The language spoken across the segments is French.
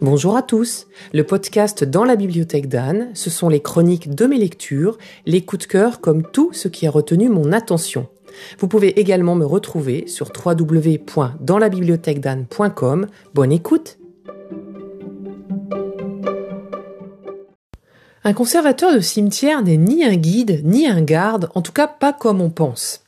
Bonjour à tous. Le podcast Dans la bibliothèque d'Anne, ce sont les chroniques de mes lectures, les coups de cœur comme tout ce qui a retenu mon attention. Vous pouvez également me retrouver sur www.danslabibliothèquedanne.com. Bonne écoute. Un conservateur de cimetière n'est ni un guide, ni un garde, en tout cas pas comme on pense.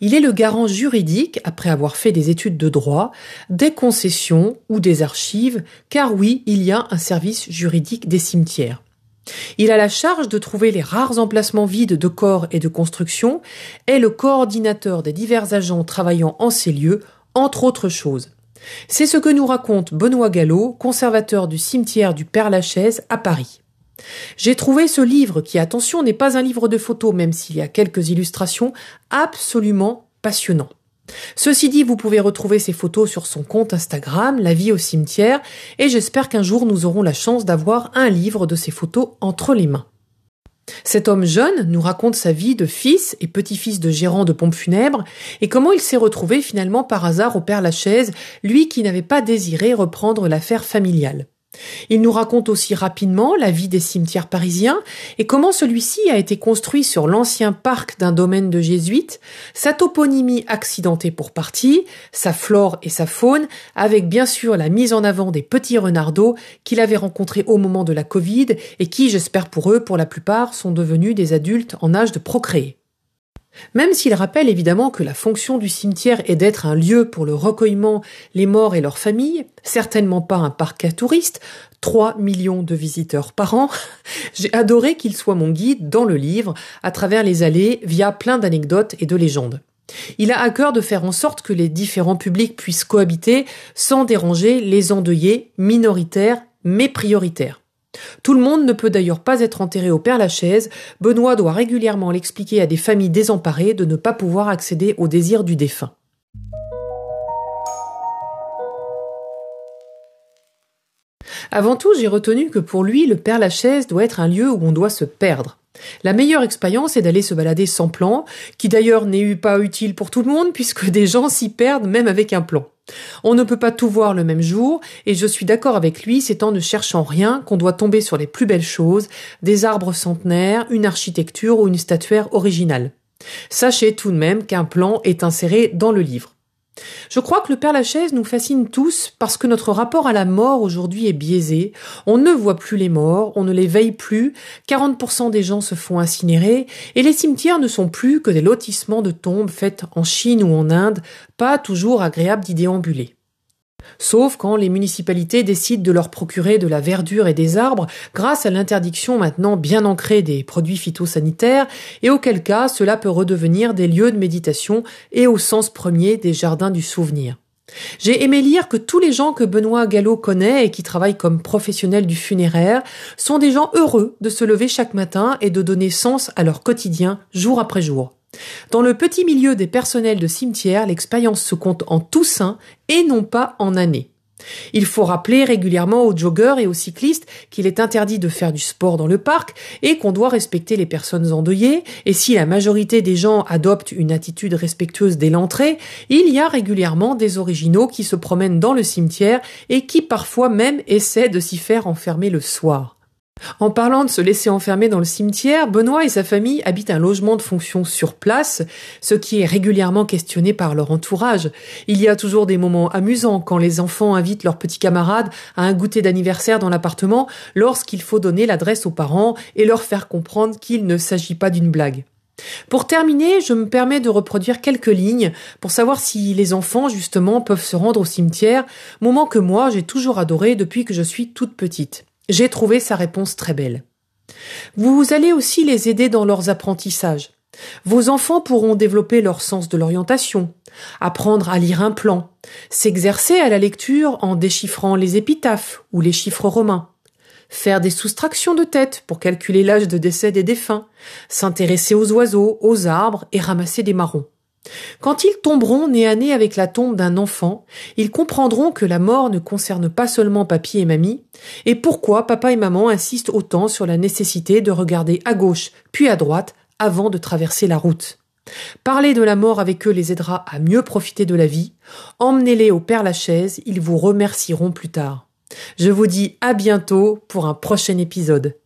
Il est le garant juridique, après avoir fait des études de droit, des concessions ou des archives, car oui, il y a un service juridique des cimetières. Il a la charge de trouver les rares emplacements vides de corps et de construction, est le coordinateur des divers agents travaillant en ces lieux, entre autres choses. C'est ce que nous raconte Benoît Gallo, conservateur du cimetière du Père-Lachaise à Paris. J'ai trouvé ce livre, qui, attention, n'est pas un livre de photos, même s'il y a quelques illustrations, absolument passionnant. Ceci dit, vous pouvez retrouver ces photos sur son compte Instagram, La vie au cimetière, et j'espère qu'un jour nous aurons la chance d'avoir un livre de ces photos entre les mains. Cet homme jeune nous raconte sa vie de fils et petit-fils de gérant de pompes funèbres et comment il s'est retrouvé finalement par hasard au Père Lachaise, lui qui n'avait pas désiré reprendre l'affaire familiale. Il nous raconte aussi rapidement la vie des cimetières parisiens et comment celui-ci a été construit sur l'ancien parc d'un domaine de jésuites, sa toponymie accidentée pour partie, sa flore et sa faune, avec bien sûr la mise en avant des petits renardeaux qu'il avait rencontrés au moment de la Covid et qui, j'espère pour eux, pour la plupart, sont devenus des adultes en âge de procréer. Même s'il rappelle évidemment que la fonction du cimetière est d'être un lieu pour le recueillement, les morts et leurs familles, certainement pas un parc à touristes, 3 millions de visiteurs par an, j'ai adoré qu'il soit mon guide dans le livre, à travers les allées, via plein d'anecdotes et de légendes. Il a à cœur de faire en sorte que les différents publics puissent cohabiter sans déranger les endeuillés minoritaires mais prioritaires. Tout le monde ne peut d'ailleurs pas être enterré au Père Lachaise. Benoît doit régulièrement l'expliquer à des familles désemparées de ne pas pouvoir accéder au désir du défunt. Avant tout, j'ai retenu que pour lui, le Père Lachaise doit être un lieu où on doit se perdre. La meilleure expérience est d'aller se balader sans plan, qui d'ailleurs n'est pas utile pour tout le monde puisque des gens s'y perdent même avec un plan. On ne peut pas tout voir le même jour, et je suis d'accord avec lui, c'est en ne cherchant rien qu'on doit tomber sur les plus belles choses, des arbres centenaires, une architecture ou une statuaire originale. Sachez tout de même qu'un plan est inséré dans le livre. Je crois que le Père Lachaise nous fascine tous parce que notre rapport à la mort aujourd'hui est biaisé. On ne voit plus les morts, on ne les veille plus, 40% des gens se font incinérer, et les cimetières ne sont plus que des lotissements de tombes faites en Chine ou en Inde, pas toujours agréables d'y déambuler. Sauf quand les municipalités décident de leur procurer de la verdure et des arbres grâce à l'interdiction maintenant bien ancrée des produits phytosanitaires, et auquel cas cela peut redevenir des lieux de méditation et au sens premier des jardins du souvenir. J'ai aimé lire que tous les gens que Benoît Gallo connaît et qui travaillent comme professionnels du funéraire sont des gens heureux de se lever chaque matin et de donner sens à leur quotidien jour après jour. Dans le petit milieu des personnels de cimetière, l'expérience se compte en toussaint et non pas en années. Il faut rappeler régulièrement aux joggeurs et aux cyclistes qu'il est interdit de faire du sport dans le parc et qu'on doit respecter les personnes endeuillées, et si la majorité des gens adoptent une attitude respectueuse dès l'entrée, il y a régulièrement des originaux qui se promènent dans le cimetière et qui parfois même essaient de s'y faire enfermer le soir. En parlant de se laisser enfermer dans le cimetière, Benoît et sa famille habitent un logement de fonction sur place, ce qui est régulièrement questionné par leur entourage. Il y a toujours des moments amusants quand les enfants invitent leurs petits camarades à un goûter d'anniversaire dans l'appartement lorsqu'il faut donner l'adresse aux parents et leur faire comprendre qu'il ne s'agit pas d'une blague. Pour terminer, je me permets de reproduire quelques lignes pour savoir si les enfants, justement, peuvent se rendre au cimetière, moment que moi j'ai toujours adoré depuis que je suis toute petite. J'ai trouvé sa réponse très belle. Vous allez aussi les aider dans leurs apprentissages. Vos enfants pourront développer leur sens de l'orientation, apprendre à lire un plan, s'exercer à la lecture en déchiffrant les épitaphes ou les chiffres romains, faire des soustractions de tête pour calculer l'âge de décès des défunts, s'intéresser aux oiseaux, aux arbres et ramasser des marrons. Quand ils tomberont nez à nez avec la tombe d'un enfant, ils comprendront que la mort ne concerne pas seulement papy et mamie, et pourquoi papa et maman insistent autant sur la nécessité de regarder à gauche puis à droite avant de traverser la route. Parler de la mort avec eux les aidera à mieux profiter de la vie. Emmenez-les au Père Lachaise, ils vous remercieront plus tard. Je vous dis à bientôt pour un prochain épisode.